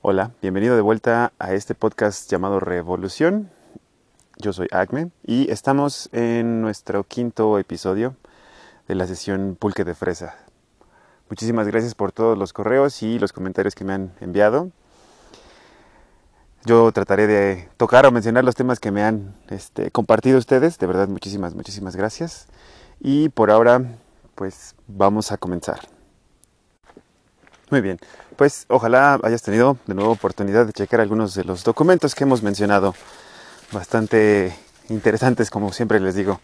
Hola, bienvenido de vuelta a este podcast llamado Revolución. Yo soy Acme y estamos en nuestro quinto episodio de la sesión Pulque de Fresa. Muchísimas gracias por todos los correos y los comentarios que me han enviado. Yo trataré de tocar o mencionar los temas que me han este, compartido ustedes. De verdad, muchísimas, muchísimas gracias. Y por ahora, pues vamos a comenzar. Muy bien, pues ojalá hayas tenido de nuevo oportunidad de checar algunos de los documentos que hemos mencionado, bastante interesantes como siempre les digo,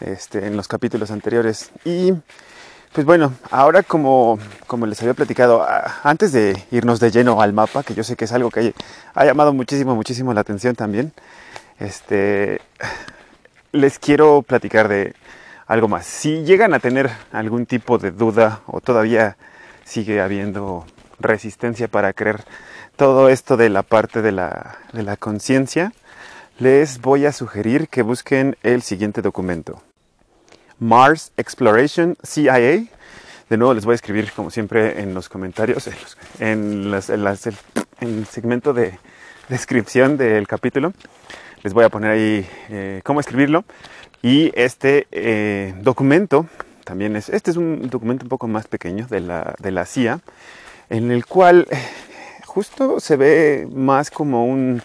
este, en los capítulos anteriores. Y pues bueno, ahora como, como les había platicado, antes de irnos de lleno al mapa, que yo sé que es algo que ha llamado muchísimo, muchísimo la atención también, este, les quiero platicar de algo más. Si llegan a tener algún tipo de duda o todavía sigue habiendo resistencia para creer todo esto de la parte de la, de la conciencia, les voy a sugerir que busquen el siguiente documento. Mars Exploration CIA. De nuevo les voy a escribir como siempre en los comentarios, en, el segmento de descripción del capítulo. Les voy a poner ahí eh, cómo escribirlo. Y este eh, documento también es, este es un documento un poco más pequeño de la, de la CIA, en el cual justo se ve más como un,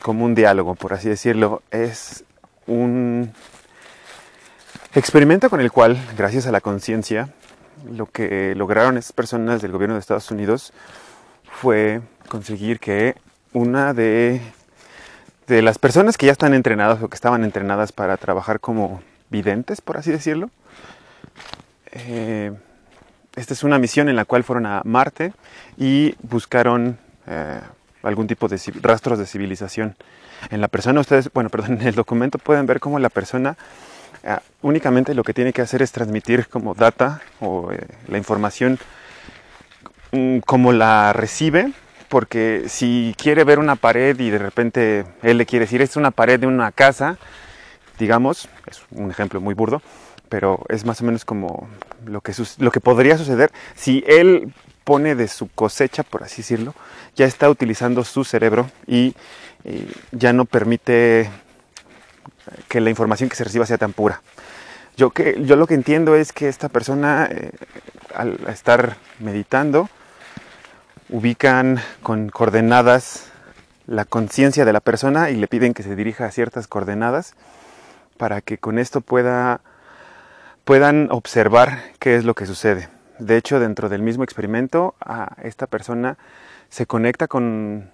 como un diálogo, por así decirlo. Es un experimento con el cual, gracias a la conciencia, lo que lograron estas personas del gobierno de Estados Unidos fue conseguir que una de, de las personas que ya están entrenadas o que estaban entrenadas para trabajar como videntes, por así decirlo, eh, esta es una misión en la cual fueron a Marte y buscaron eh, algún tipo de rastros de civilización. En la persona, ustedes, bueno, perdón, en el documento pueden ver cómo la persona eh, únicamente lo que tiene que hacer es transmitir como data o la información mm, como la recibe, porque si quiere ver una pared y de repente él le quiere decir, es una pared de una casa, digamos, es un ejemplo muy burdo, pero es más o menos como lo que, lo que podría suceder si él pone de su cosecha, por así decirlo, ya está utilizando su cerebro y, ya no permite que la información que se reciba sea tan pura. Yo, que, yo lo que entiendo es que esta persona, eh, al estar meditando, ubican con coordenadas la conciencia de la persona y le piden que se dirija a ciertas coordenadas para que con esto pueda puedan observar qué es lo que sucede. De hecho, dentro del mismo experimento, a esta persona se conecta con,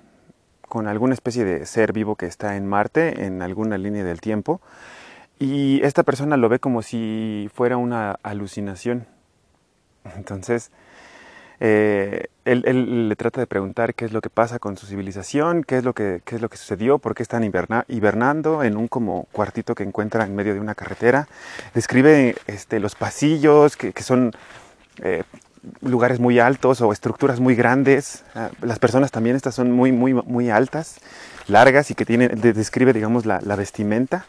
con alguna especie de ser vivo que está en Marte, en alguna línea del tiempo, y esta persona lo ve como si fuera una alucinación. Entonces, eh, él, le trata de preguntar qué es lo que pasa con su civilización, qué es lo que, es lo que sucedió, por qué están hibernando en un como cuartito que encuentra en medio de una carretera. Describe este, los pasillos, que, son eh, lugares muy altos o estructuras muy grandes. Ah, las personas también estas son muy, muy, muy altas, largas y que tienen, describe, digamos, la, vestimenta.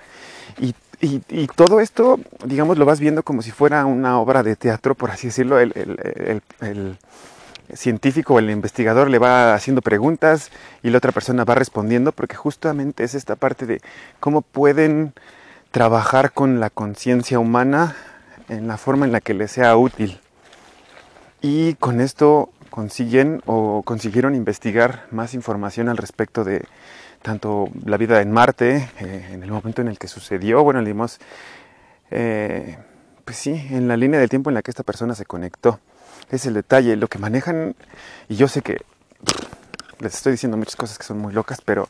Y y, todo esto, digamos, lo vas viendo como si fuera una obra de teatro, por así decirlo. El, el, científico o el investigador le va haciendo preguntas y la otra persona va respondiendo, porque justamente es esta parte de cómo pueden trabajar con la conciencia humana en la forma en la que les sea útil. Y con esto consiguen o consiguieron investigar más información al respecto de tanto la vida en Marte, eh, en el momento en el que sucedió, bueno, digamos, eh, pues sí, en la línea del tiempo en la que esta persona se conectó. Es el detalle, lo que manejan, y yo sé que les estoy diciendo muchas cosas que son muy locas, pero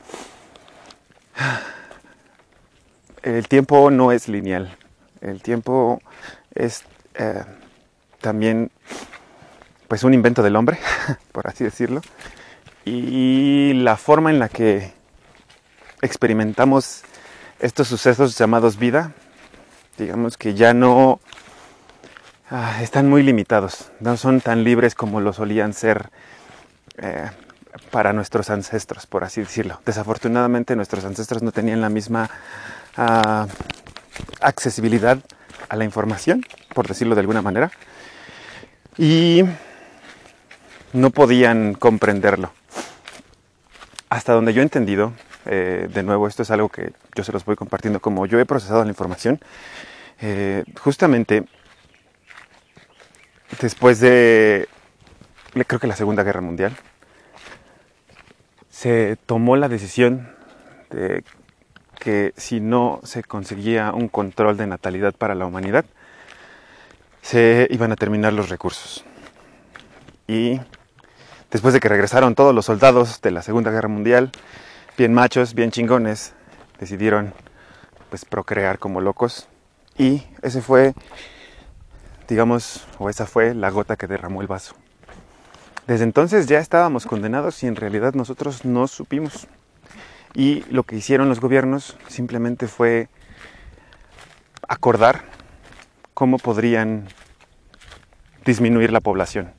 el tiempo no es lineal. El tiempo es eh, también pues un invento del hombre, por así decirlo. Y la forma en la que experimentamos estos sucesos llamados vida, digamos que ya no ah, están muy limitados, no son tan libres como lo solían ser eh, para nuestros ancestros, por así decirlo. Desafortunadamente nuestros ancestros no tenían la misma ah, accesibilidad a la información, por decirlo de alguna manera. Y no podían comprenderlo. Hasta donde yo he entendido, eh, de nuevo, esto es algo que yo se los voy compartiendo como yo he procesado la información, eh, justamente después de, creo que la Segunda Guerra Mundial, se tomó la decisión de que si no se conseguía un control de natalidad para la humanidad, se iban a terminar los recursos. Y después de que regresaron todos los soldados de la Segunda Guerra Mundial, bien machos, bien chingones, decidieron pues procrear como locos y ese fue digamos o esa fue la gota que derramó el vaso. Desde entonces ya estábamos condenados y en realidad nosotros no supimos. Y lo que hicieron los gobiernos simplemente fue acordar cómo podrían disminuir la población.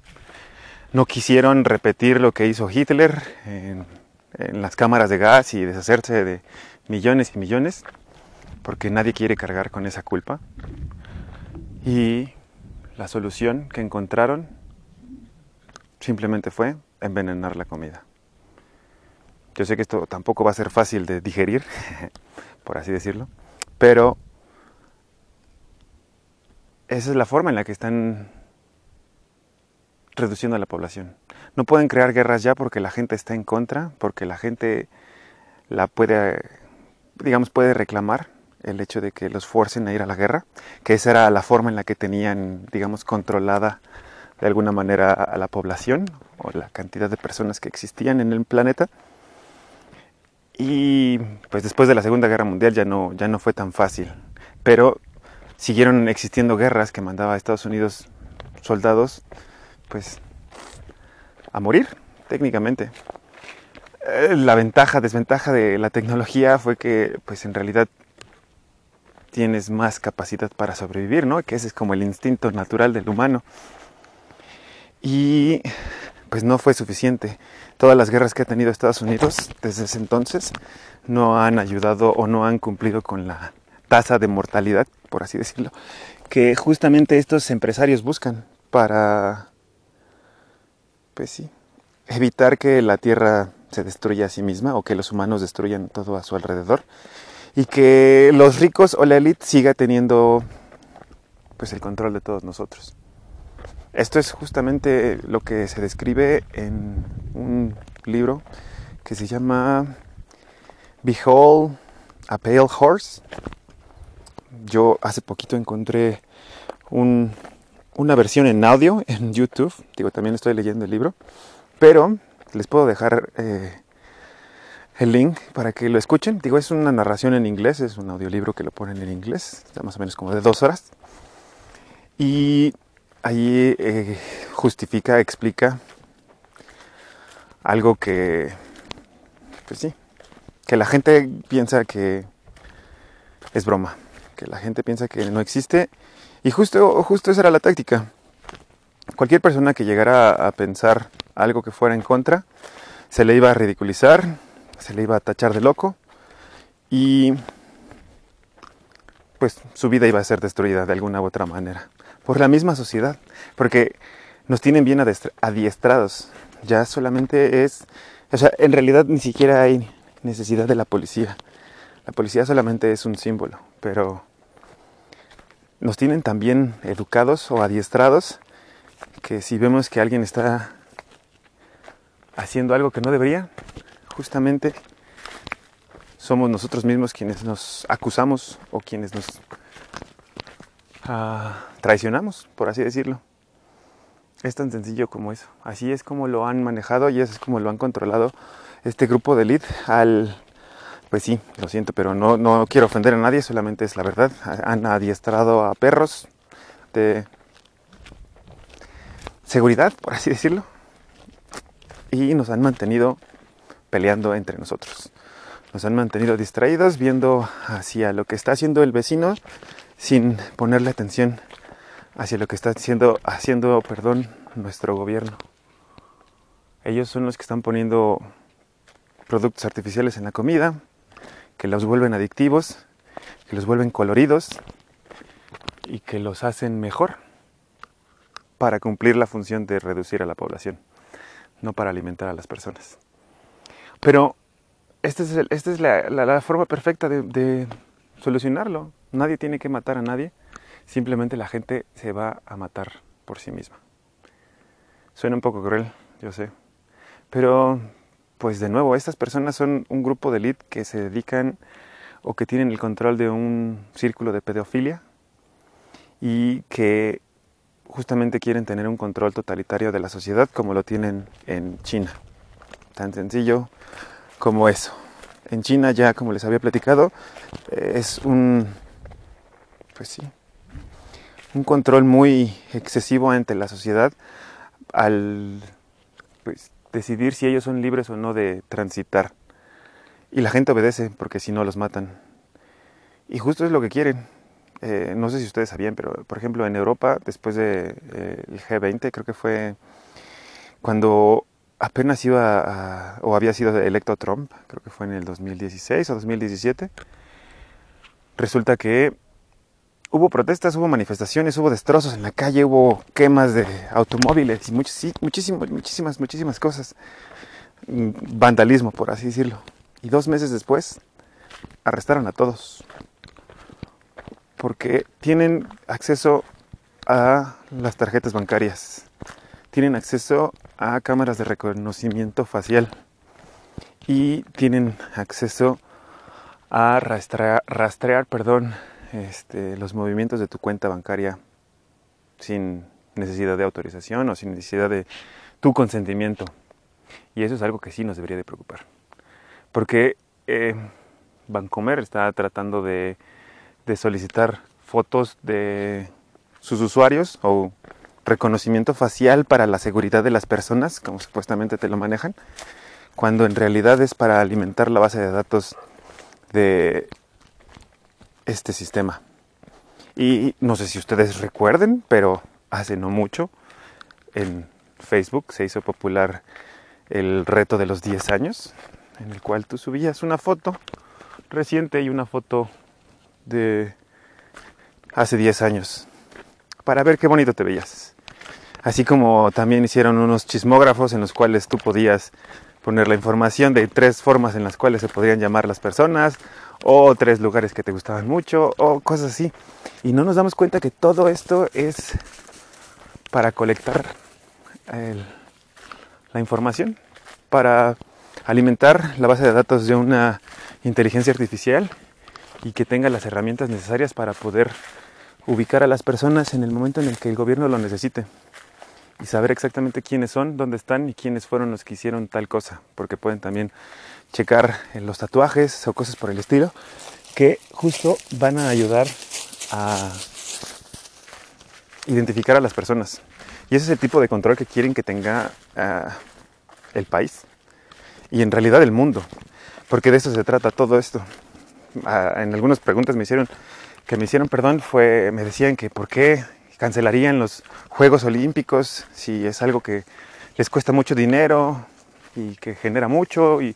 No quisieron repetir lo que hizo Hitler en, las cámaras de gas y deshacerse de millones y millones, porque nadie quiere cargar con esa culpa. Y la solución que encontraron simplemente fue envenenar la comida. Yo sé que esto tampoco va a ser fácil de digerir, por así decirlo, pero esa es la forma en la que están reduciendo a la población. No pueden crear guerras ya porque la gente está en contra, porque la gente la puede, digamos, puede reclamar el hecho de que los fuercen a ir a la guerra, que esa era la forma en la que tenían, digamos, controlada de alguna manera a la población o la cantidad de personas que existían en el planeta. Y pues después de la Segunda Guerra Mundial ya no, ya no fue tan fácil. Pero siguieron existiendo guerras que mandaba a Estados Unidos soldados, pues, a morir, técnicamente. Eh, la ventaja, desventaja de la tecnología fue que, pues, en realidad tienes más capacidad para sobrevivir, ¿no? Que ese es como el instinto natural del humano. Y pues no fue suficiente. Todas las guerras que ha tenido Estados Unidos desde ese entonces no han ayudado o no han cumplido con la tasa de mortalidad, por así decirlo, que justamente estos empresarios buscan para, pues sí, evitar que la Tierra se destruya a sí misma o que los humanos destruyan todo a su alrededor y que los ricos o la élite siga teniendo pues el control de todos nosotros. Esto es justamente lo que se describe en un libro que se llama Behold a Pale Horse. Yo hace poquito encontré una versión en audio en YouTube. Digo, también estoy leyendo el libro. Pero les puedo dejar eh, el link para que lo escuchen. Digo, es una narración en inglés, es un audiolibro que lo ponen en inglés, está más o menos como de dos horas. Y ahí eh, justifica, explica algo que, pues sí, que la gente piensa que es broma, que la gente piensa que no existe y justo, justo esa era la táctica. Cualquier persona que llegara a pensar algo que fuera en contra, se le iba a ridiculizar, se le iba a tachar de loco y pues su vida iba a ser destruida de alguna u otra manera por la misma sociedad, porque nos tienen bien adiestrados. Ya solamente es, o sea, en realidad ni siquiera hay necesidad de la policía. La policía solamente es un símbolo, pero nos tienen también educados o adiestrados que si vemos que alguien está haciendo algo que no debería, justamente somos nosotros mismos quienes nos acusamos o quienes nos traicionamos, por así decirlo. Es tan sencillo como eso. Así es como lo han manejado y así es como lo han controlado este grupo de elite al... Pues sí, lo siento, pero no, no quiero ofender a nadie, solamente es la verdad. Han adiestrado a perros de seguridad, por así decirlo, y nos han mantenido peleando entre nosotros. Nos han mantenido distraídos viendo hacia lo que está haciendo el vecino sin ponerle atención hacia lo que está haciendo, haciendo perdón, nuestro gobierno. Ellos son los que están poniendo productos artificiales en la comida, que los vuelven adictivos, que los vuelven coloridos y que los hacen mejor para cumplir la función de reducir a la población. no para alimentar a las personas. Pero esta es, esta es la, forma perfecta de, de solucionarlo. Nadie tiene que matar a nadie, simplemente la gente se va a matar por sí misma. Suena un poco cruel, yo sé. Pero, pues de nuevo, estas personas son un grupo de elite que se dedican o que tienen el control de un círculo de pedofilia y que justamente quieren tener un control totalitario de la sociedad como lo tienen en China. Tan sencillo como eso. En China ya, como les había platicado, es un, pues sí, un control muy excesivo ante la sociedad al pues, decidir si ellos son libres o no de transitar. Y la gente obedece porque si no los matan. Y justo es lo que quieren. Eh, no sé si ustedes sabían, pero por ejemplo en Europa, después del de, eh, G20, creo que fue cuando apenas iba o había sido electo Trump, creo que fue en el 2016 o 2017, resulta que hubo protestas, hubo manifestaciones, hubo destrozos en la calle, hubo quemas de automóviles y muchísimas, muchísimas, muchísimas cosas. Mm, vandalismo, por así decirlo. Y dos meses después arrestaron a todos. Porque tienen acceso a las tarjetas bancarias. Tienen acceso a cámaras de reconocimiento facial. Y tienen acceso a rastrear, rastrear perdón, este, los movimientos de tu cuenta bancaria sin necesidad de autorización o sin necesidad de tu consentimiento. Y eso es algo que sí nos debería de preocupar. Porque eh, Bancomer está tratando de, de solicitar fotos de sus usuarios o reconocimiento facial para la seguridad de las personas, como supuestamente te lo manejan, cuando en realidad es para alimentar la base de datos de este sistema. Y no sé si ustedes recuerden, pero hace no mucho en Facebook se hizo popular el reto de los 10 años, en el cual tú subías una foto reciente y una foto de hace 10 años para ver qué bonito te veías. Así como también hicieron unos chismógrafos en los cuales tú podías poner la información de tres formas en las cuales se podrían llamar las personas o tres lugares que te gustaban mucho o cosas así. Y no nos damos cuenta que todo esto es para colectar la información, para alimentar la base de datos de una inteligencia artificial y que tenga las herramientas necesarias para poder ubicar a las personas en el momento en el que el gobierno lo necesite y saber exactamente quiénes son, dónde están y quiénes fueron los que hicieron tal cosa, porque pueden también checar los tatuajes o cosas por el estilo que justo van a ayudar a identificar a las personas. Y ese es el tipo de control que quieren que tenga uh, el país y en realidad el mundo, porque de eso se trata todo esto. Uh, en algunas preguntas me hicieron que me hicieron, perdón, fue me decían que por qué cancelarían los Juegos Olímpicos si es algo que les cuesta mucho dinero y que genera mucho y,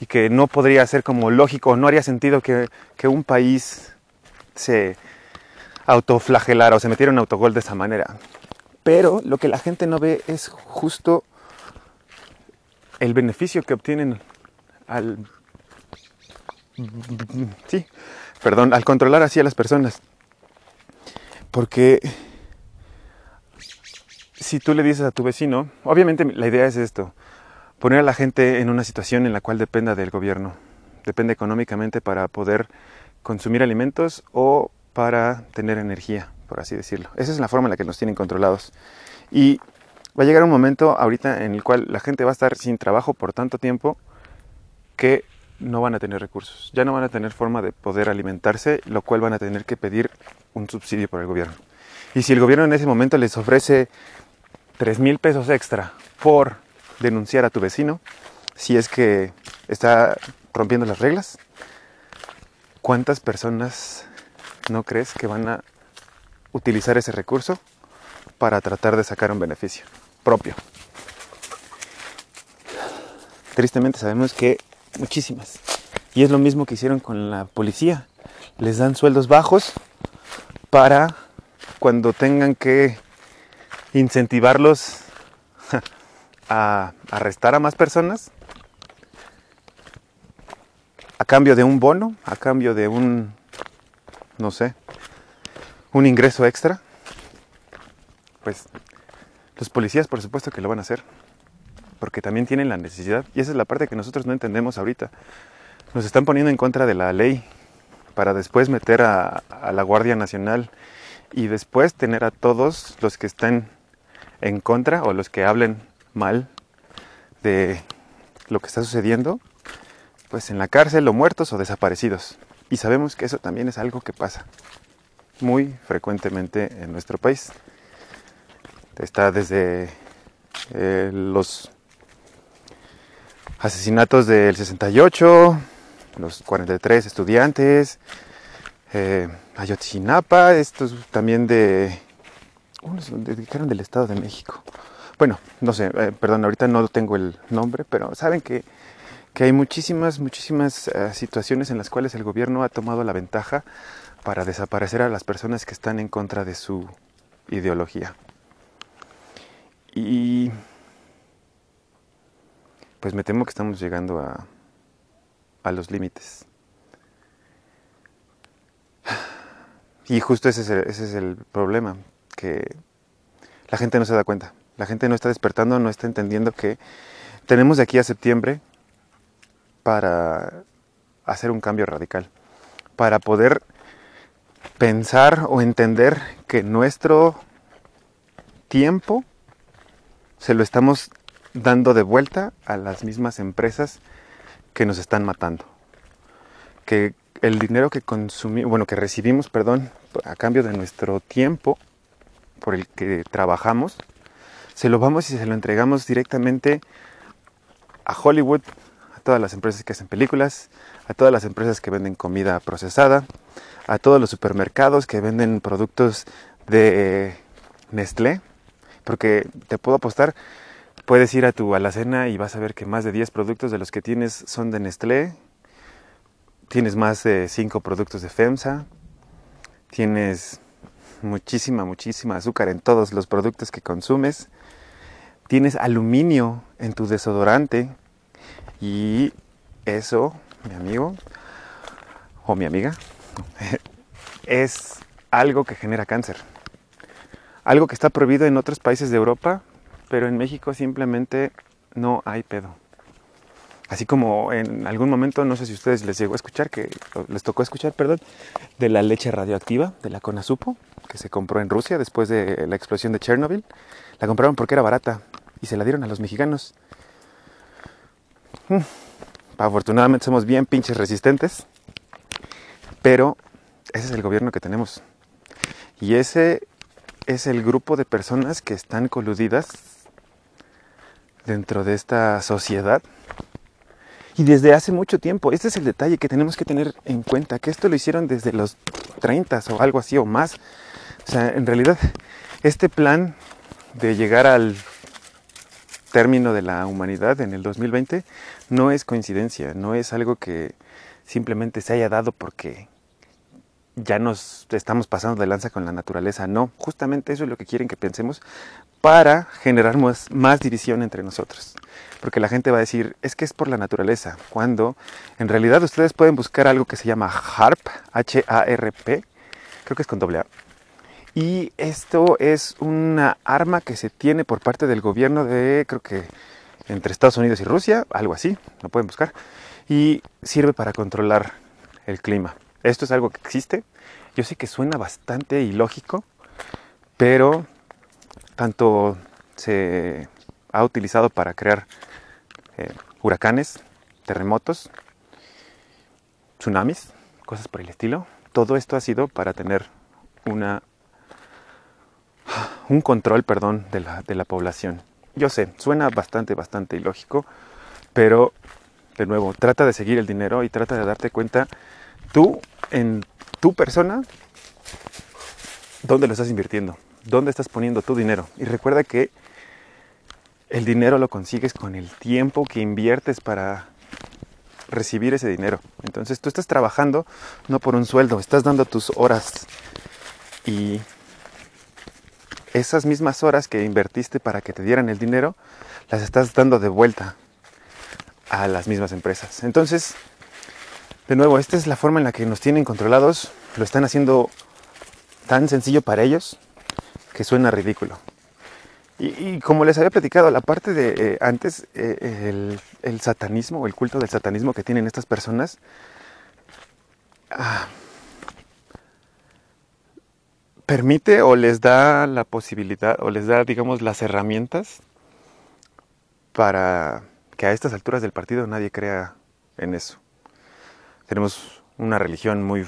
y que no podría ser como lógico, no haría sentido que, que un país se autoflagelara o se metiera en autogol de esa manera. Pero lo que la gente no ve es justo el beneficio que obtienen al sí, perdón, al controlar así a las personas. Porque si tú le dices a tu vecino, obviamente la idea es esto, poner a la gente en una situación en la cual dependa del gobierno, depende económicamente para poder consumir alimentos o para tener energía, por así decirlo. Esa es la forma en la que nos tienen controlados. Y va a llegar un momento ahorita en el cual la gente va a estar sin trabajo por tanto tiempo que no van a tener recursos, ya no van a tener forma de poder alimentarse, lo cual van a tener que pedir un subsidio por el gobierno. Y si el gobierno en ese momento les ofrece 3 mil pesos extra por denunciar a tu vecino, si es que está rompiendo las reglas, ¿cuántas personas no crees que van a utilizar ese recurso para tratar de sacar un beneficio propio? Tristemente sabemos que muchísimas. Y es lo mismo que hicieron con la policía. Les dan sueldos bajos para cuando tengan que incentivarlos a arrestar a más personas a cambio de un bono, a cambio de un, no sé, un ingreso extra, pues los policías por supuesto que lo van a hacer, porque también tienen la necesidad, y esa es la parte que nosotros no entendemos ahorita. Nos están poniendo en contra de la ley para después meter a, a la Guardia Nacional y después tener a todos los que estén en contra o los que hablen mal de lo que está sucediendo, pues en la cárcel o muertos o desaparecidos. Y sabemos que eso también es algo que pasa muy frecuentemente en nuestro país. Está desde eh, los asesinatos del 68, los 43 estudiantes, eh, Ayotzinapa, estos también de... Unos dedicaron del Estado de México. Bueno, no sé, eh, perdón, ahorita no tengo el nombre, pero saben que, que hay muchísimas, muchísimas eh, situaciones en las cuales el gobierno ha tomado la ventaja para desaparecer a las personas que están en contra de su ideología. Y pues me temo que estamos llegando a, a los límites. Y justo ese es, el, ese es el problema, que la gente no se da cuenta. La gente no está despertando, no está entendiendo que tenemos de aquí a septiembre para hacer un cambio radical, para poder pensar o entender que nuestro tiempo se lo estamos dando de vuelta a las mismas empresas que nos están matando. Que el dinero que consumimos, bueno, que recibimos, perdón, a cambio de nuestro tiempo por el que trabajamos, se lo vamos y se lo entregamos directamente a Hollywood, a todas las empresas que hacen películas, a todas las empresas que venden comida procesada, a todos los supermercados que venden productos de Nestlé, porque te puedo apostar, puedes ir a tu alacena y vas a ver que más de 10 productos de los que tienes son de Nestlé, tienes más de 5 productos de FEMSA, tienes muchísima, muchísima azúcar en todos los productos que consumes, tienes aluminio en tu desodorante y eso, mi amigo o mi amiga, es algo que genera cáncer. Algo que está prohibido en otros países de Europa, pero en México simplemente no hay pedo. Así como en algún momento, no sé si ustedes les llegó a escuchar, que les tocó escuchar, perdón, de la leche radioactiva de la Conasupo, que se compró en Rusia después de la explosión de Chernobyl. La compraron porque era barata y se la dieron a los mexicanos. Mm. Afortunadamente somos bien pinches resistentes, pero ese es el gobierno que tenemos. Y ese es el grupo de personas que están coludidas dentro de esta sociedad y desde hace mucho tiempo. Este es el detalle que tenemos que tener en cuenta, que esto lo hicieron desde los 30 o algo así o más. O sea, en realidad, este plan de llegar al término de la humanidad en el 2020 no es coincidencia, no es algo que simplemente se haya dado porque ya nos estamos pasando de lanza con la naturaleza. No, justamente eso es lo que quieren que pensemos para generar más, más división entre nosotros porque la gente va a decir, es que es por la naturaleza, cuando en realidad ustedes pueden buscar algo que se llama HARP, H-A-R-P, creo que es con doble A. Y esto es una arma que se tiene por parte del gobierno de, creo que entre Estados Unidos y Rusia, algo así, lo pueden buscar, y sirve para controlar el clima. Esto es algo que existe. Yo sé que suena bastante ilógico, pero tanto se ha utilizado para crear eh, huracanes, terremotos, tsunamis, cosas por el estilo. Todo esto ha sido para tener una, un control perdón, de, la, de la población. Yo sé, suena bastante, bastante ilógico, pero de nuevo, trata de seguir el dinero y trata de darte cuenta tú, en tu persona, dónde lo estás invirtiendo, dónde estás poniendo tu dinero. Y recuerda que el dinero lo consigues con el tiempo que inviertes para recibir ese dinero. Entonces tú estás trabajando no por un sueldo, estás dando tus horas y esas mismas horas que invertiste para que te dieran el dinero, las estás dando de vuelta a las mismas empresas. Entonces, de nuevo, esta es la forma en la que nos tienen controlados, lo están haciendo tan sencillo para ellos que suena ridículo. Y, como les había platicado, la parte de eh, antes, eh, el, satanismo o el culto del satanismo que tienen estas personas, ah, permite o les da la posibilidad o les da, digamos, las herramientas para que a estas alturas del partido nadie crea en eso. Tenemos una religión muy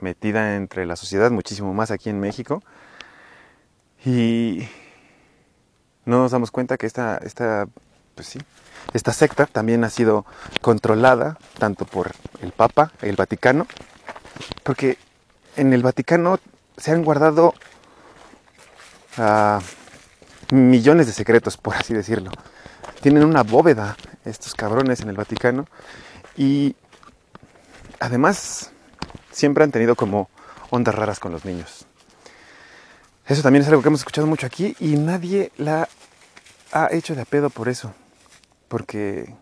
metida entre la sociedad, muchísimo más aquí en México. Y no nos damos cuenta que esta, esta, pues sí, esta secta también ha sido controlada tanto por el Papa, el Vaticano, porque en el Vaticano se han guardado ah, millones de secretos, por así decirlo. Tienen una bóveda estos cabrones en el Vaticano y además siempre han tenido como ondas raras con los niños. Eso también es algo que hemos escuchado mucho aquí y nadie la ha hecho de a pedo por eso. Porque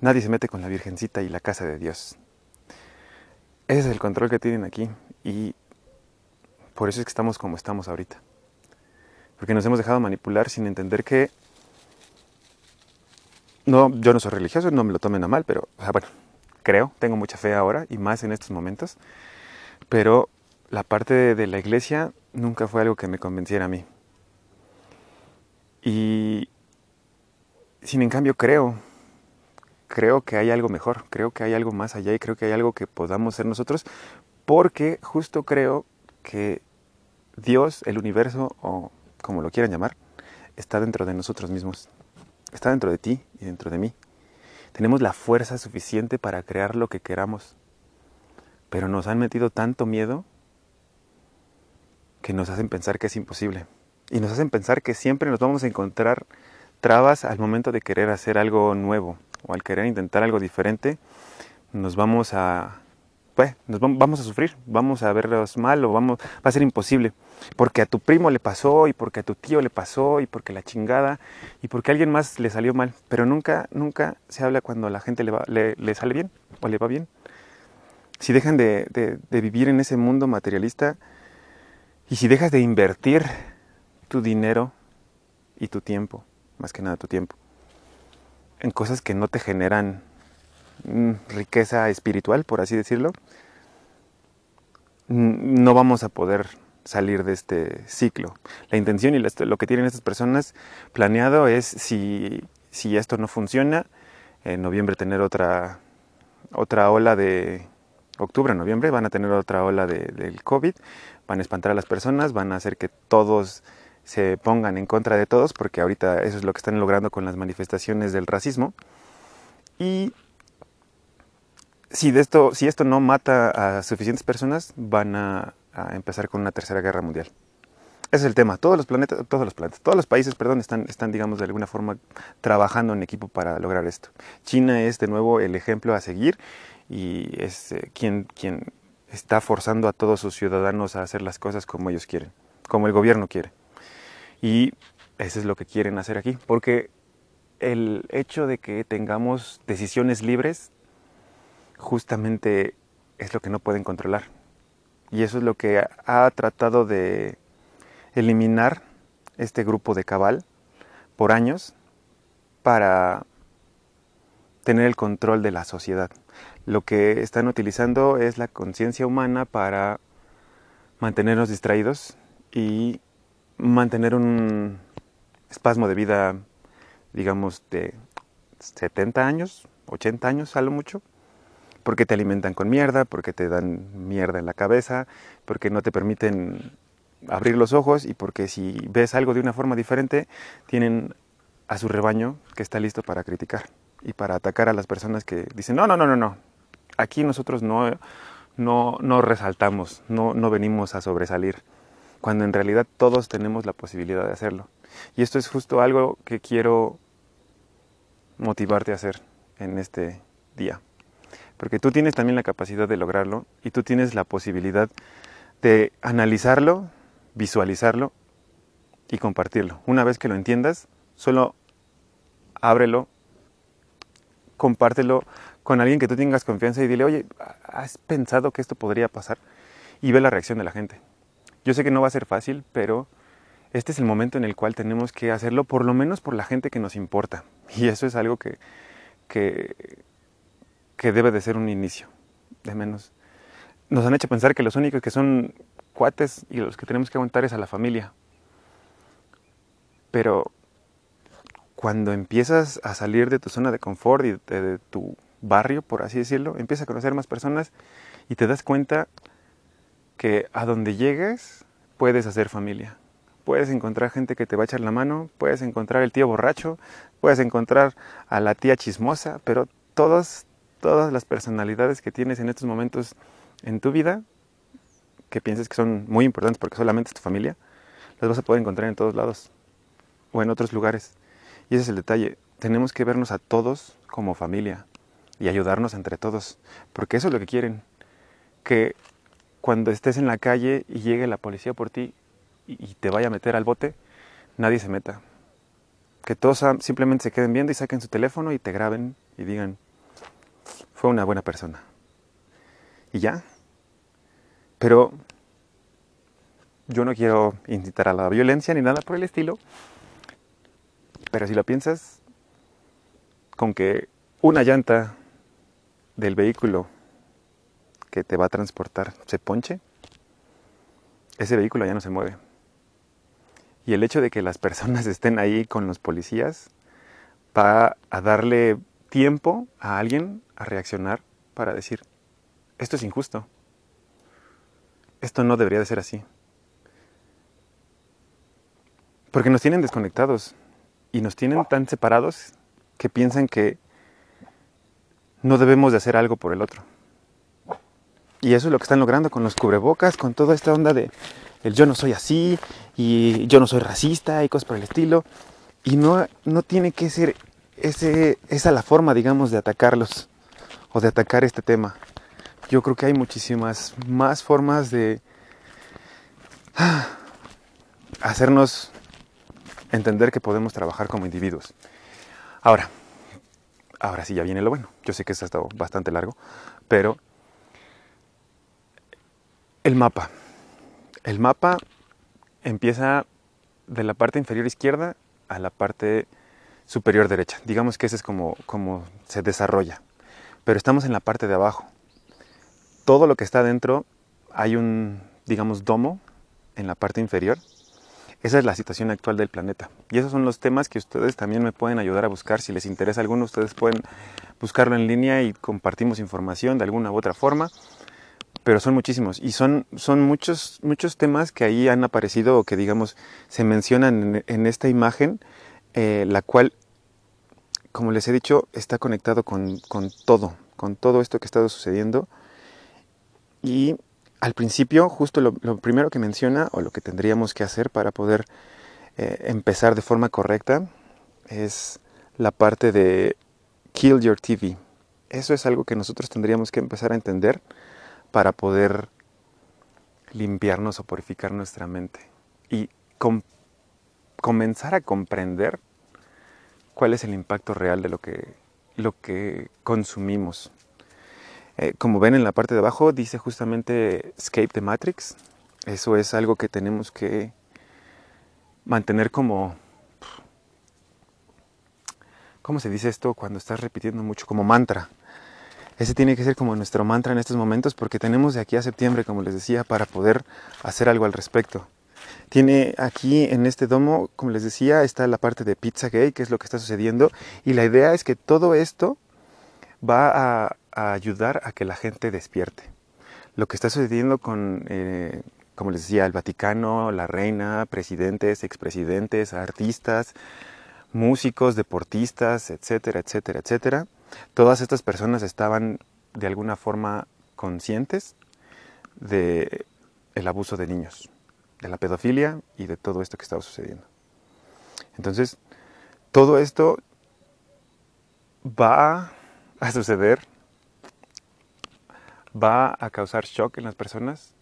nadie se mete con la Virgencita y la casa de Dios. Ese es el control que tienen aquí y por eso es que estamos como estamos ahorita. Porque nos hemos dejado manipular sin entender que no, yo no soy religioso, no me lo tomen a mal, pero bueno, creo, tengo mucha fe ahora y más en estos momentos, pero la parte de la iglesia nunca fue algo que me convenciera a mí. Y sin en cambio creo, creo que hay algo mejor, creo que hay algo más allá y creo que hay algo que podamos ser nosotros, porque justo creo que Dios, el universo o como lo quieran llamar, está dentro de nosotros mismos, está dentro de ti y dentro de mí. Tenemos la fuerza suficiente para crear lo que queramos, pero nos han metido tanto miedo que nos hacen pensar que es imposible. Y nos hacen pensar que siempre nos vamos a encontrar trabas al momento de querer hacer algo nuevo o al querer intentar algo diferente. Nos vamos a, pues, nos vamos a sufrir, vamos a verlos mal o vamos, va a ser imposible. Porque a tu primo le pasó y porque a tu tío le pasó y porque la chingada y porque a alguien más le salió mal. Pero nunca, nunca se habla cuando a la gente le, va, le, sale bien o le va bien. Si dejan de vivir en ese mundo materialista, y si dejas de invertir tu dinero y tu tiempo, más que nada tu tiempo, en cosas que no te generan riqueza espiritual, por así decirlo, no vamos a poder salir de este ciclo. La intención y lo que tienen estas personas planeado es si, si esto no funciona, en noviembre tener otra, otra ola de octubre, noviembre, van a tener otra ola de, del COVID, van a espantar a las personas, van a hacer que todos se pongan en contra de todos, porque ahorita eso es lo que están logrando con las manifestaciones del racismo. Y si, de esto, si esto no mata a suficientes personas, van a, empezar con una tercera guerra mundial. Ese es el tema. Todos los planetas, todos los planetas, todos los países, perdón, están, están, digamos, de alguna forma trabajando en equipo para lograr esto. China es de nuevo el ejemplo a seguir y es eh, quien, quien está forzando a todos sus ciudadanos a hacer las cosas como ellos quieren, como el gobierno quiere. Y eso es lo que quieren hacer aquí, porque el hecho de que tengamos decisiones libres justamente es lo que no pueden controlar. Y eso es lo que ha tratado de eliminar este grupo de cabal por años para tener el control de la sociedad lo que están utilizando es la conciencia humana para mantenernos distraídos y mantener un espasmo de vida, digamos, de 70 años, 80 años a lo mucho, porque te alimentan con mierda, porque te dan mierda en la cabeza, porque no te permiten abrir los ojos y porque si ves algo de una forma diferente, tienen a su rebaño que está listo para criticar y para atacar a las personas que dicen, no, no, no, no, no, aquí nosotros no, no, resaltamos, no, no venimos a sobresalir, cuando en realidad todos tenemos la posibilidad de hacerlo. Y esto es justo algo que quiero motivarte a hacer en este día. Porque tú tienes también la capacidad de lograrlo y tú tienes la posibilidad de analizarlo, visualizarlo y compartirlo. Una vez que lo entiendas, solo ábrelo, compártelo con alguien que tú tengas confianza y dile, oye, ¿has pensado que esto podría pasar? Y ve la reacción de la gente. Yo sé que no va a ser fácil, pero este es el momento en el cual tenemos que hacerlo, por lo menos por la gente que nos importa. Y eso es algo que, que, que debe de ser un inicio, de menos. Nos han hecho pensar que los únicos que son cuates y los que tenemos que aguantar es a la familia. Pero cuando empiezas a salir de tu zona de confort y de, tu barrio, por así decirlo, empiezas a conocer más personas y te das cuenta que a donde llegues puedes hacer familia. Puedes encontrar gente que te va a echar la mano, puedes encontrar el tío borracho, puedes encontrar a la tía chismosa, pero todas, todas las personalidades que tienes en estos momentos en tu vida, que piensas que son muy importantes porque solamente es tu familia, las vas a poder encontrar en todos lados o en otros lugares. Y ese es el detalle. Tenemos que vernos a todos como familia y ayudarnos entre todos, porque eso es lo que quieren. Que cuando estés en la calle y llegue la policía por ti y te vaya a meter al bote, nadie se meta. Que todos simplemente se queden viendo y saquen su teléfono y te graben y digan, fue una buena persona. Y ya. Pero yo no quiero incitar a la violencia ni nada por el estilo, pero si lo piensas, con que una llanta del vehículo que te va a transportar se ponche, ese vehículo ya no se mueve. Y el hecho de que las personas estén ahí con los policías va a darle tiempo a alguien a reaccionar para decir, esto es injusto, esto no debería de ser así. Porque nos tienen desconectados, y nos tienen tan separados que piensan que no debemos de hacer algo por el otro. Y eso es lo que están logrando con los cubrebocas, con toda esta onda de el yo no soy así y yo no soy racista y cosas por el estilo. Y no, no tiene que ser ese, esa la forma, digamos, de atacarlos o de atacar este tema. Yo creo que hay muchísimas más formas de ah, hacernos entender que podemos trabajar como individuos. Ahora, ahora sí ya viene lo bueno. Yo sé que esto ha estado bastante largo, pero el mapa. El mapa empieza de la parte inferior izquierda a la parte superior derecha. Digamos que ese es como, como se desarrolla. Pero estamos en la parte de abajo. Todo lo que está dentro hay un, digamos, domo en la parte inferior esa es la situación actual del planeta. Y esos son los temas que ustedes también me pueden ayudar a buscar. Si les interesa alguno, ustedes pueden buscarlo en línea y compartimos información de alguna u otra forma. Pero son muchísimos. Y son, son muchos, muchos temas que ahí han aparecido o que, digamos, se mencionan en, esta imagen, eh, la cual, como les he dicho, está conectado con, con todo, con todo esto que ha estado sucediendo. Y al principio, justo lo, primero que menciona o lo que tendríamos que hacer para poder eh, empezar de forma correcta es la parte de kill your TV. Eso es algo que nosotros tendríamos que empezar a entender para poder limpiarnos o purificar nuestra mente y comenzar a comprender cuál es el impacto real de lo que, lo que consumimos. Eh, como ven en la parte de abajo dice justamente Escape the Matrix. Eso es algo que tenemos que mantener como... ¿Cómo se dice esto cuando estás repitiendo mucho? Como mantra. Ese tiene que ser como nuestro mantra en estos momentos porque tenemos de aquí a septiembre, como les decía, para poder hacer algo al respecto. Tiene aquí en este domo, como les decía, está la parte de Pizzagate, que es lo que está sucediendo. Y la idea es que todo esto va a, ayudar a que la gente despierte. Lo que está sucediendo con, eh, como les decía, el Vaticano, la reina, presidentes, expresidentes, artistas, músicos, deportistas, etcétera, etcétera, etcétera. Todas estas personas estaban de alguna forma conscientes de el abuso de niños, de la pedofilia y de todo esto que estaba sucediendo. Entonces, todo esto va a suceder, va a causar shock en las personas,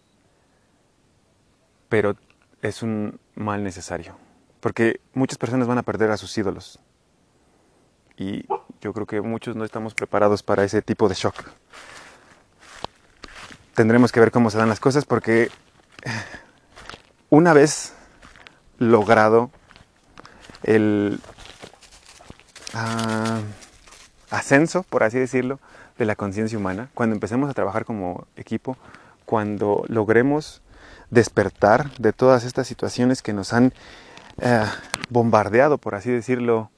pero es un mal necesario. porque muchas personas van a perder a sus ídolos. Y yo creo que muchos no estamos preparados para ese tipo de shock. Tendremos que ver cómo se dan las cosas porque una vez logrado el ah, ascenso, por así decirlo, de la conciencia humana, cuando empecemos a trabajar como equipo, cuando logremos despertar de todas estas situaciones que nos han eh, bombardeado, por así decirlo,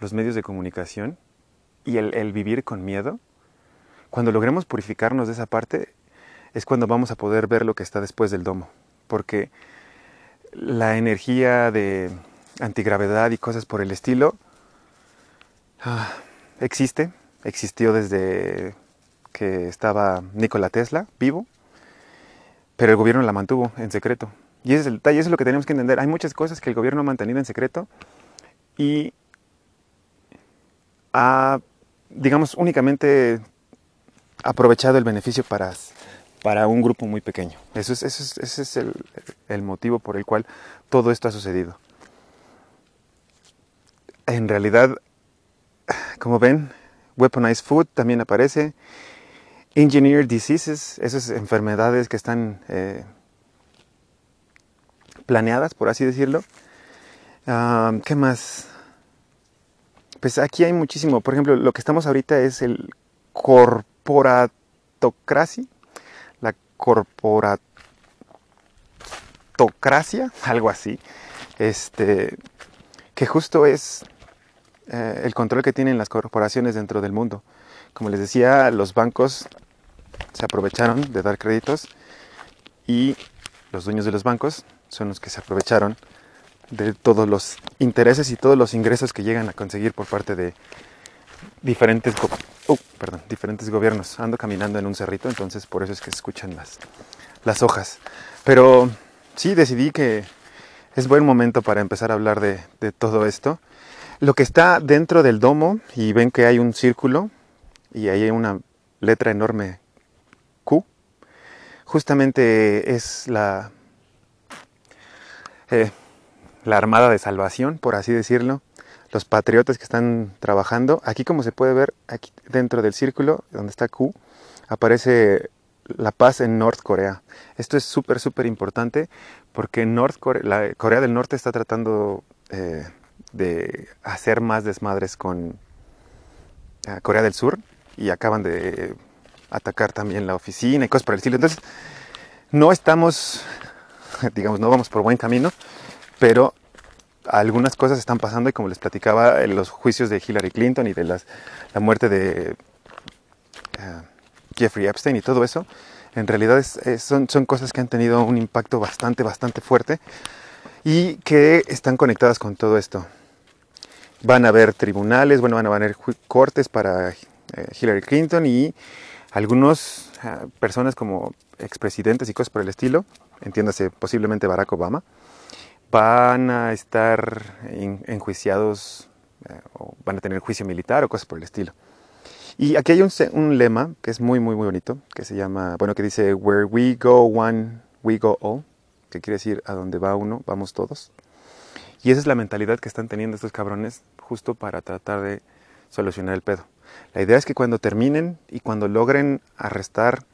los medios de comunicación y el, vivir con miedo, cuando logremos purificarnos de esa parte, es cuando vamos a poder ver lo que está después del domo. Porque la energía de antigravedad y cosas por el estilo ah, existe, existió desde que estaba Nikola Tesla vivo, pero el gobierno la mantuvo en secreto. Y ese es el detalle, eso es lo que tenemos que entender. Hay muchas cosas que el gobierno ha mantenido en secreto y ha, digamos, únicamente aprovechado el beneficio para, para un grupo muy pequeño. Eso es, ese es el, el motivo por el cual todo esto ha sucedido. En realidad, como ven, Weaponized Food también aparece. Engineered Diseases, esas enfermedades que están eh, planeadas, por así decirlo. Ah, ¿Qué más? Pues aquí hay muchísimo. Por ejemplo, lo que estamos ahorita es el corporatocracia. Corporatocracia, algo así. Este, que justo es eh, el control que tienen las corporaciones dentro del mundo. Como les decía, los bancos se aprovecharon de dar créditos y los dueños de los bancos son los que se aprovecharon de todos los intereses y todos los ingresos que llegan a conseguir por parte de diferentes, uh, perdón, diferentes gobiernos. Ando caminando en un cerrito, entonces por eso es que escuchan las, las hojas. Pero sí decidí que es buen momento para empezar a hablar de, de todo esto. Lo que está dentro del domo, y ven que hay un círculo y hay una letra enorme Q, justamente es la, eh, la Armada de Salvación, por así decirlo, los patriotas que están trabajando. Aquí como se puede ver, aquí dentro del círculo, donde está Q, aparece la paz en North Corea. Esto es súper, súper importante porque North Corea, la Corea del Norte está tratando eh, de hacer más desmadres con eh, Corea del Sur y acaban de atacar también la oficina y cosas por el estilo. Entonces, no estamos digamos, no vamos por buen camino, pero algunas cosas están pasando y como les platicaba, en los juicios de Hillary Clinton y de las, la muerte de eh, Jeffrey Epstein y todo eso, en realidad son, son cosas que han tenido un impacto bastante, bastante fuerte y que están conectadas con todo esto. Van a haber tribunales, bueno, van a haber cortes para eh, Hillary Clinton y algunas eh, personas como expresidentes y cosas por el estilo entiéndase posiblemente Barack Obama, van a estar enjuiciados eh, o van a tener juicio militar o cosas por el estilo. Y aquí hay un, lema que es muy, muy, muy bonito, que se llama, bueno, que dice, Where we go one, we go all, que quiere decir, a donde va uno, vamos todos. Y esa es la mentalidad que están teniendo estos cabrones justo para tratar de solucionar el pedo. La idea es que cuando terminen y cuando logren arrestar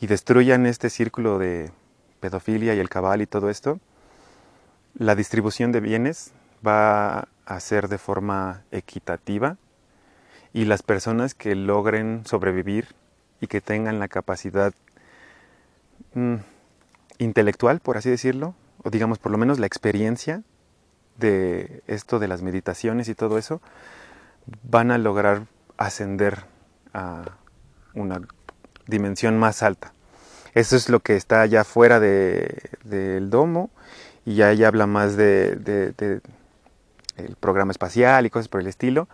y destruyan este círculo de pedofilia y el cabal y todo esto, la distribución de bienes va a ser de forma equitativa y las personas que logren sobrevivir y que tengan la capacidad mm, intelectual, por así decirlo, o digamos por lo menos la experiencia de esto de las meditaciones y todo eso, van a lograr ascender a una dimensión más alta. Eso es lo que está allá fuera del domo y ya ella habla más de, el programa espacial y cosas por el estilo.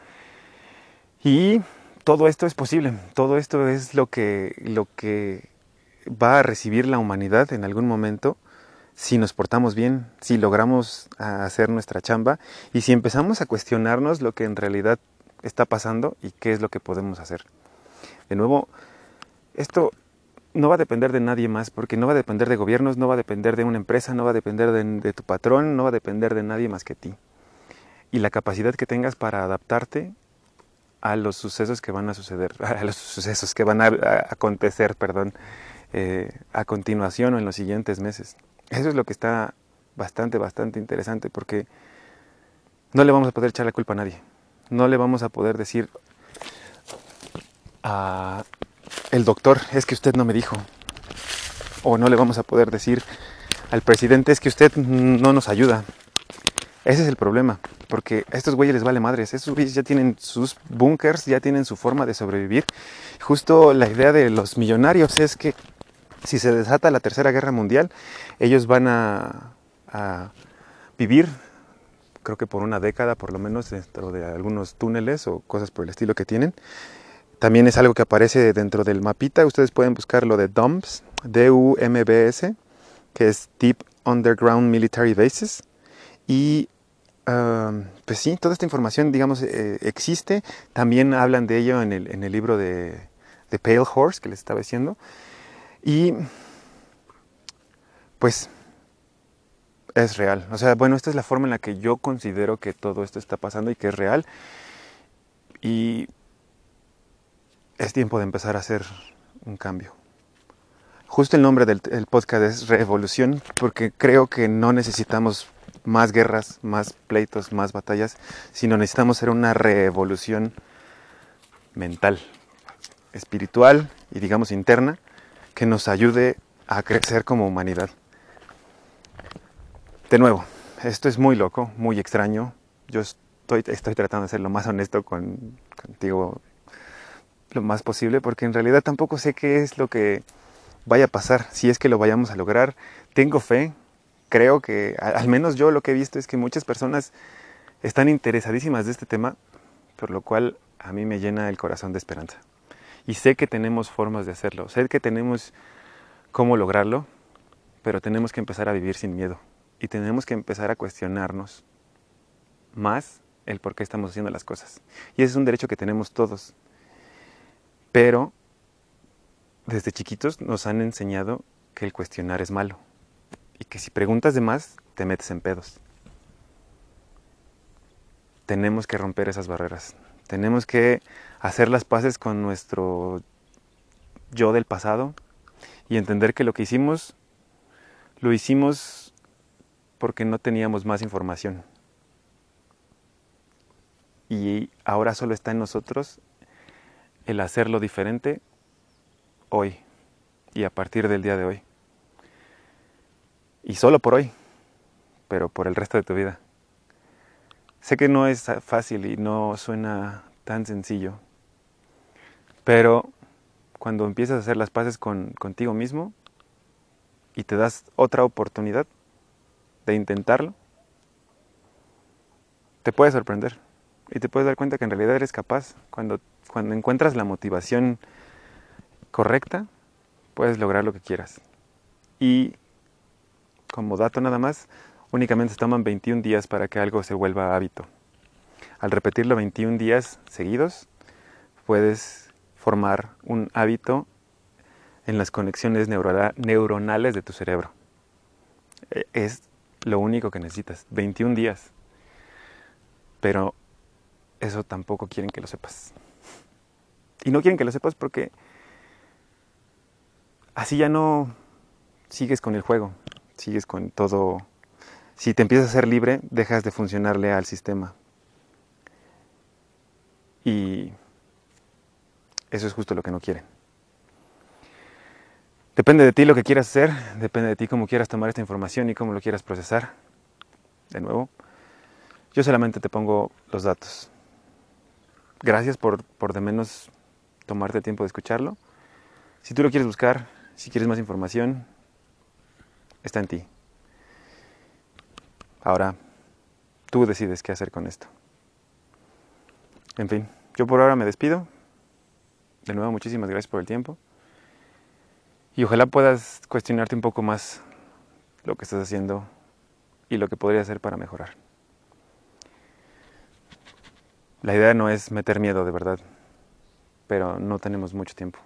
Y todo esto es posible, todo esto es lo que, lo que va a recibir la humanidad en algún momento si nos portamos bien, si logramos hacer nuestra chamba y si empezamos a cuestionarnos lo que en realidad está pasando y qué es lo que podemos hacer. De nuevo, esto no va a depender de nadie más, porque no va a depender de gobiernos, no va a depender de una empresa, no va a depender de, tu patrón, no va a depender de nadie más que ti. Y la capacidad que tengas para adaptarte a los sucesos que van a suceder, a los sucesos que van a, acontecer, perdón, eh, a continuación o en los siguientes meses. Eso es lo que está bastante, bastante interesante, porque no le vamos a poder echar la culpa a nadie. No le vamos a poder decir a el doctor, es que usted no me dijo. O no le vamos a poder decir al presidente, es que usted no nos ayuda. Ese es el problema, porque a estos güeyes les vale madres. Estos güeyes ya tienen sus bunkers, ya tienen su forma de sobrevivir. Justo la idea de los millonarios es que si se desata la tercera guerra mundial, ellos van a, a vivir creo que por una década por lo menos dentro de algunos túneles o cosas por el estilo que tienen. También es algo que aparece dentro del mapita. Ustedes pueden buscar lo de DUMBS, D-U-M-B-S, que es Deep Underground Military Bases. Y pues sí, toda esta información, digamos, eh, existe. También hablan de ello en el, en el libro de, de Pale Horse que les estaba diciendo. Y pues es real. O sea, bueno, esta es la forma en la que yo considero que todo esto está pasando y que es real. Y es tiempo de empezar a hacer un cambio. Justo el nombre del podcast es Revolución, porque creo que no necesitamos más guerras, más pleitos, más batallas, sino necesitamos hacer una revolución mental, espiritual y digamos interna, que nos ayude a crecer como humanidad. De nuevo, esto es muy loco, muy extraño. Yo estoy, tratando de ser lo más honesto con, contigo lo más posible porque en realidad tampoco sé qué es lo que vaya a pasar, si es que lo vayamos a lograr. Tengo fe, creo que al menos yo lo que he visto es que muchas personas están interesadísimas de este tema, por lo cual a mí me llena el corazón de esperanza. Y sé que tenemos formas de hacerlo, sé que tenemos cómo lograrlo, pero tenemos que empezar a vivir sin miedo y tenemos que empezar a cuestionarnos más el por qué estamos haciendo las cosas. Y ese es un derecho que tenemos todos. Pero desde chiquitos nos han enseñado que el cuestionar es malo y que si preguntas de más te metes en pedos. Tenemos que romper esas barreras. Tenemos que hacer las paces con nuestro yo del pasado y entender que lo que hicimos lo hicimos porque no teníamos más información. Y ahora solo está en nosotros el hacerlo diferente hoy y a partir del día de hoy. Y solo por hoy, pero por el resto de tu vida. Sé que no es fácil y no suena tan sencillo, pero cuando empiezas a hacer las paces con, contigo mismo y te das otra oportunidad, de intentarlo, te puede sorprender y te puedes dar cuenta que en realidad eres capaz. Cuando, cuando encuentras la motivación correcta, puedes lograr lo que quieras. Y como dato nada más, únicamente se toman 21 días para que algo se vuelva hábito. Al repetirlo 21 días seguidos, puedes formar un hábito en las conexiones neuronales de tu cerebro. E, es lo único que necesitas, 21 días. Pero eso tampoco quieren que lo sepas. Y no quieren que lo sepas porque así ya no sigues con el juego, sigues con todo. Si te empiezas a ser libre, dejas de funcionarle al sistema. Y eso es justo lo que no quieren. Depende de ti lo que quieras hacer, depende de ti cómo quieras tomar esta información y cómo lo quieras procesar. De nuevo, yo solamente te pongo los datos. Gracias por, por de menos tomarte tiempo de escucharlo. Si tú lo quieres buscar, si quieres más información, está en ti. Ahora, tú decides qué hacer con esto. En fin, yo por ahora me despido. De nuevo, muchísimas gracias por el tiempo. Y ojalá puedas cuestionarte un poco más lo que estás haciendo y lo que podría hacer para mejorar. La idea no es meter miedo de verdad, pero no tenemos mucho tiempo.